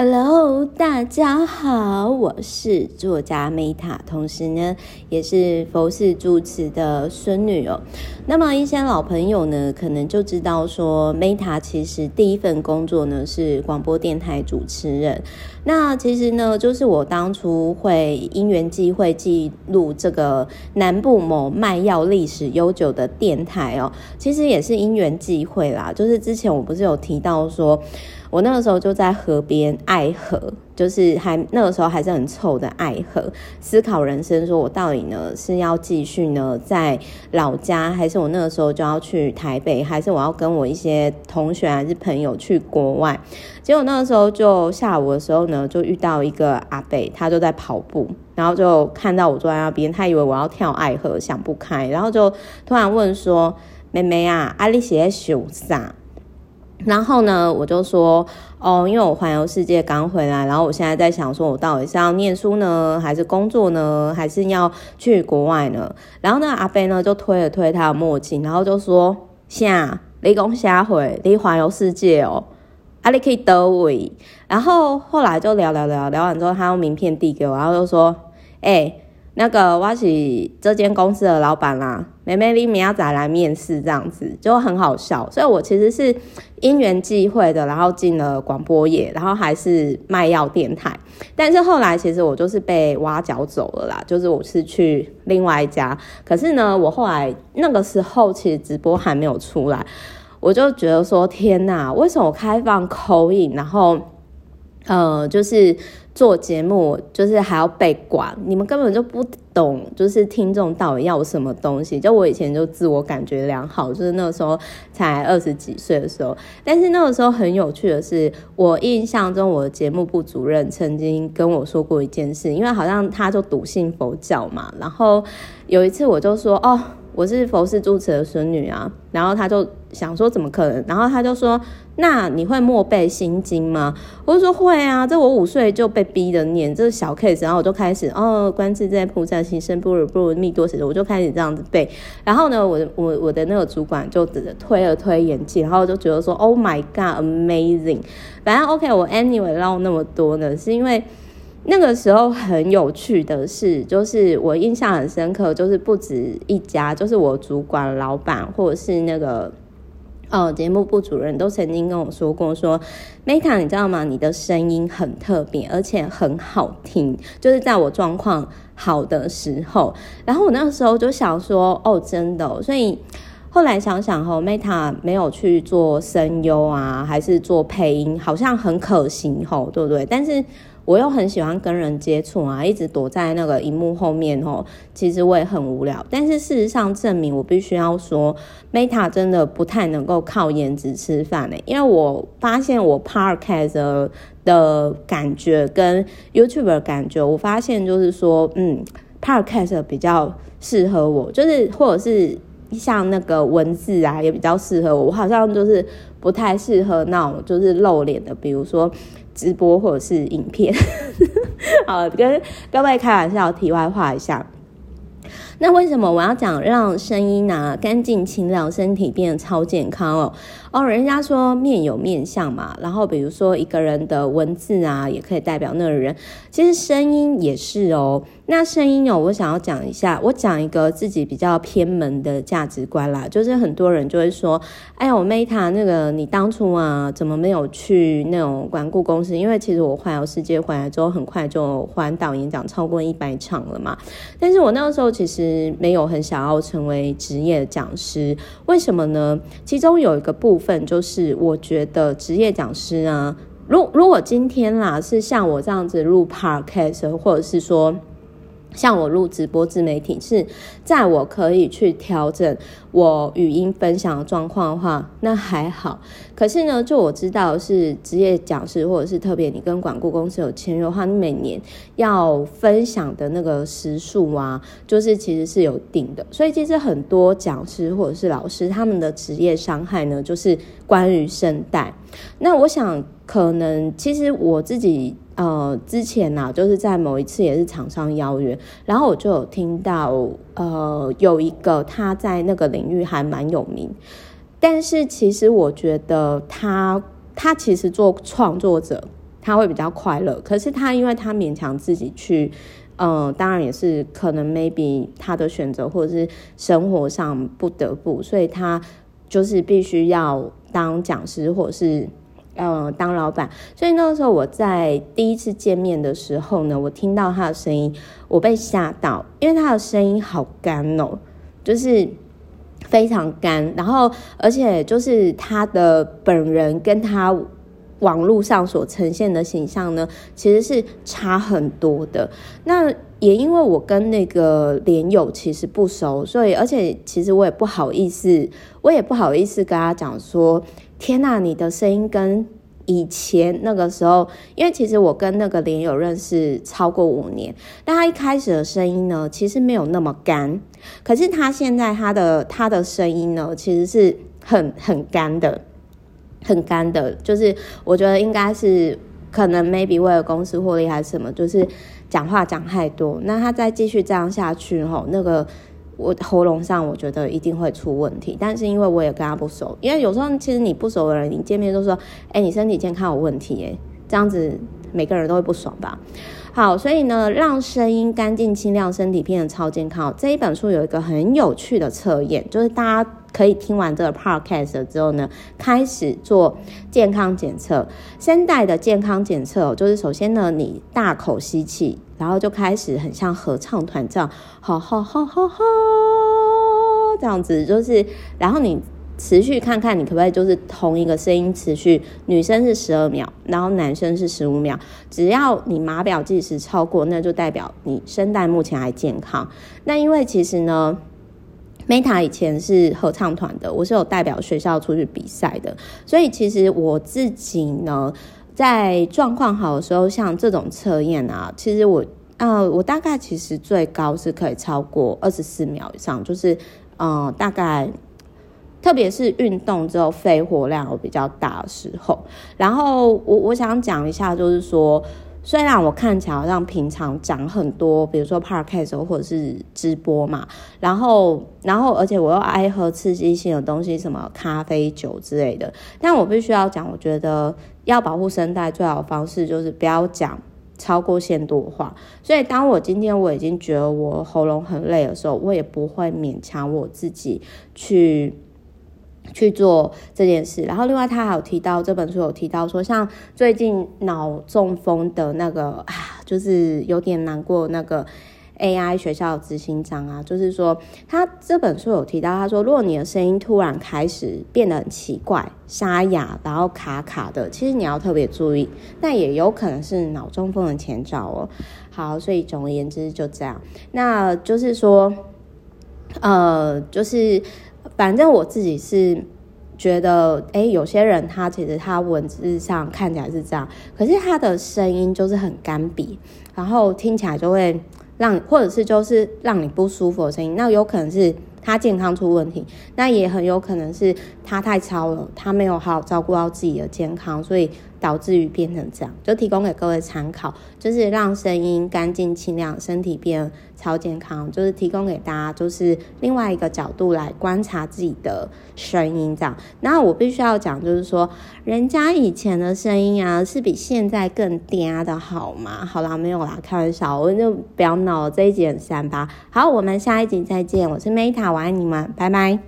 Hello，大家好，我是作家 Meta，同时呢也是佛寺住持的孙女哦。那么一些老朋友呢，可能就知道说 Meta 其实第一份工作呢是广播电台主持人。那其实呢，就是我当初会因缘际会记录这个南部某卖药历史悠久的电台哦，其实也是因缘际会啦。就是之前我不是有提到说。我那个时候就在河边爱河，就是还那个时候还是很臭的爱河，思考人生，说我到底呢是要继续呢在老家，还是我那个时候就要去台北，还是我要跟我一些同学还是朋友去国外？结果那个时候就下午的时候呢，就遇到一个阿伯，他就在跑步，然后就看到我坐在那边，他以为我要跳爱河，想不开，然后就突然问说：“妹妹啊，阿丽是在想啥？”然后呢，我就说哦，因为我环游世界刚回来，然后我现在在想，说我到底是要念书呢，还是工作呢，还是要去国外呢？然后呢，阿伯呢就推了推他的墨镜，然后就说：“下，你讲下回你环游世界哦，啊，你可以得位。”然后后来就聊聊聊聊完之后，他用名片递给我，然后就说：“哎、”那个我是这间公司的老板啦，妹妹你明仔来面试这样子就很好笑，所以我其实是因缘际会的，然后进了广播业，然后还是卖药电台，但是后来其实我就是被挖角走了啦，就是我是去另外一家，可是呢，我后来那个时候其实直播还没有出来，我就觉得说天哪，为什么我开放 call in，然后呃就是。做节目就是还要被管，你们根本就不懂，就是听众到底要什么东西。就我以前就自我感觉良好，就是那个时候才二十几岁的时候。但是那个时候很有趣的是，我印象中我的节目部主任曾经跟我说过一件事，因为好像他就笃信佛教嘛。然后有一次我就说哦。我是佛寺住持的孙女啊，然后他就想说怎么可能，然后他就说，那你会默背心经吗？我就说会啊，这我五岁就被逼着念，这是小 case，然后我就开始哦，观自在菩萨行深般若波罗蜜多时，我就开始这样子背，然后呢，我我我的那个主管就推了推眼镜，然后就觉得说，Oh my God，amazing，反正 OK，我 anyway 唠那么多呢，是因为。那个时候很有趣的是，就是我印象很深刻，就是不止一家，就是我主管、老板或者是那个呃节目部主任都曾经跟我说过，说 Meta，你知道吗？你的声音很特别，而且很好听，就是在我状况好的时候。然后我那个时候就想说，哦，真的。所以后来想想吼，Meta 没有去做声优啊，还是做配音，好像很可行吼，对不对？但是。我又很喜欢跟人接触啊，一直躲在那个荧幕后面哦，其实我也很无聊。但是事实上证明，我必须要说，Meta 真的不太能够靠颜值吃饭呢。因为我发现我 Podcast 的感觉跟 YouTube 的感觉，我发现就是说，嗯，Podcast 比较适合我，就是或者是像那个文字啊，也比较适合我。我好像就是不太适合那种就是露脸的，比如说。直播或者是影片，好，跟各位开玩笑，题外话一下。那为什么我要讲让声音啊干净清凉，身体变得超健康哦？哦，人家说面有面相嘛，然后比如说一个人的文字啊，也可以代表那个人。其实声音也是哦。那声音哦，我想要讲一下，我讲一个自己比较偏门的价值观啦，就是很多人就会说，哎呀，我 Meta 那个你当初啊，怎么没有去那种管顾公司？因为其实我环游世界回来之后，很快就环岛演讲超过一百场了嘛。但是我那个时候其实。没有很想要成为职业讲师，为什么呢？其中有一个部分本就是，我觉得职业讲师啊，如如果今天啦是像我这样子录 podcast，或者是说。像我录直播自媒体是在我可以去调整我语音分享的状况的话，那还好。可是呢，就我知道是职业讲师，或者是特别你跟管顾公司有签约的话，你每年要分享的那个时数啊，就是其实是有定的。所以其实很多讲师或者是老师他们的职业伤害呢，就是关于声带。那我想可能其实我自己。呃，之前呐、啊，就是在某一次也是厂商邀约，然后我就有听到，呃，有一个他在那个领域还蛮有名，但是其实我觉得他他其实做创作者。他会比较快乐。可是他因为他勉强自己去，嗯、呃，当然也是可能 maybe 他的选择或者是生活上不得不，所以他就是必须要当讲师或者是。嗯，当老板，所以那个时候我在第一次见面的时候呢，我听到他的声音，我被吓到，因为他的声音好干哦，就是非常干，然后而且就是他的本人跟他网络上所呈现的形象呢，其实是差很多的。那也因为我跟那个连友其实不熟，所以而且其实我也不好意思，我也不好意思跟他讲说。天呐，你的声音跟以前那个时候，因为其实我跟那个连友认识超过五年，但他一开始的声音呢，其实没有那么干，可是他现在他的他的声音呢，其实是很很干的，很干的，就是我觉得应该是可能 maybe 为了公司获利还是什么，就是讲话讲太多，那他再继续这样下去吼，那个。我喉咙上，我觉得一定会出问题。但是因为我也跟他不熟，因为有时候其实你不熟的人，你见面都说：“哎，你身体健康有问题。”哎，这样子每个人都会不爽吧？好，所以呢，让声音干净清亮，身体变得超健康。这一本书有一个很有趣的测验，就是大家可以听完这个 podcast 之后呢，开始做健康检测。声带的健康检测，就是首先呢，你大口吸气。然后就开始很像合唱团这样，哈哈哈哈哈，这样子就是，然后你持续看看，你可不可以就是同一个声音持续，女生是十二秒，然后男生是十五秒，只要你码表计时超过，那就代表你声带目前还健康。那因为其实呢，Meta 以前是合唱团的，我是有代表学校出去比赛的，所以其实我自己呢。在状况好的时候，像这种测验啊，其实我呃，我大概其实最高是可以超过二十四秒以上，就是嗯，大概特别是运动之后肺活量有比较大的时候，然后我我想讲一下，就是说。虽然我看起来好像平常讲很多，比如说 podcast 或者是直播嘛，然后，然后，而且我又爱喝刺激性的东西，什么咖啡、酒之类的。但我必须要讲，我觉得要保护声带最好的方式就是不要讲超过限度的话。所以，当我今天我已经觉得我喉咙很累的时候，我也不会勉强我自己去。去做这件事，然后另外他还有提到这本书有提到说，像最近脑中风的那个啊，就是有点难过那个 AI 学校执行长啊，就是说他这本书有提到，他说如果你的声音突然开始变得很奇怪、沙哑，然后卡卡的，其实你要特别注意，那也有可能是脑中风的前兆哦。好，所以总而言之就这样，那就是说，呃，就是。反正我自己是觉得，哎，有些人他其实他文字上看起来是这样，可是他的声音就是很干瘪，然后听起来就会让，或者是就是让你不舒服的声音，那有可能是他健康出问题，那也很有可能是他太操了，他没有好好照顾到自己的健康，所以。导致于变成这样，就提供给各位参考，就是让声音干净清亮，身体变超健康，就是提供给大家，就是另外一个角度来观察自己的声音这样。那我必须要讲，就是说，人家以前的声音啊，是比现在更嗲的好吗？好啦，没有啦，开玩笑，我就不要闹了，这一集三八。好，我们下一集再见，我是 Meta，我爱你们，拜拜。